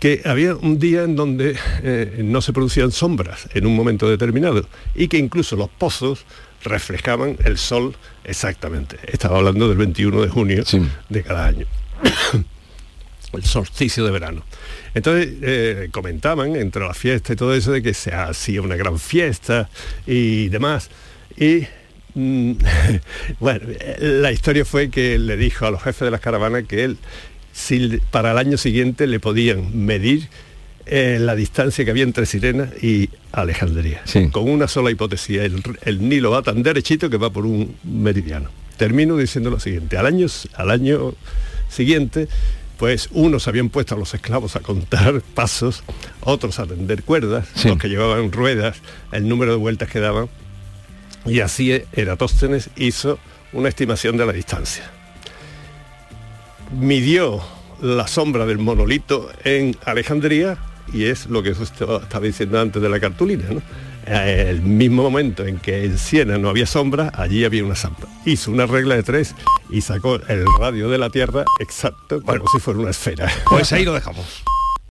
que había un día en donde eh, no se producían sombras en un momento determinado y que incluso los pozos reflejaban el sol exactamente. Estaba hablando del 21 de junio de cada año. [COUGHS] el solsticio de verano. Entonces eh, comentaban entre la fiesta y todo eso de que se hacía una gran fiesta y demás. Y mm, [LAUGHS] bueno, la historia fue que le dijo a los jefes de las caravanas que él, si para el año siguiente le podían medir eh, la distancia que había entre Sirena y Alejandría. Con una sola hipótesis, el, el Nilo va tan derechito que va por un meridiano. Termino diciendo lo siguiente, al año, al año siguiente, pues unos habían puesto a los esclavos a contar [LAUGHS] pasos, otros a tender cuerdas, los que llevaban ruedas, el número de vueltas que daban, y así Eratóstenes hizo una estimación de la distancia. Midió la sombra del monolito en Alejandría y es lo que estaba diciendo antes de la cartulina, ¿no? Eh, El mismo momento en que en Siena no había sombra, allí había una sombra. Hizo una regla de tres y sacó el radio de la Tierra exacto como si fuera una esfera. Pues ahí lo dejamos.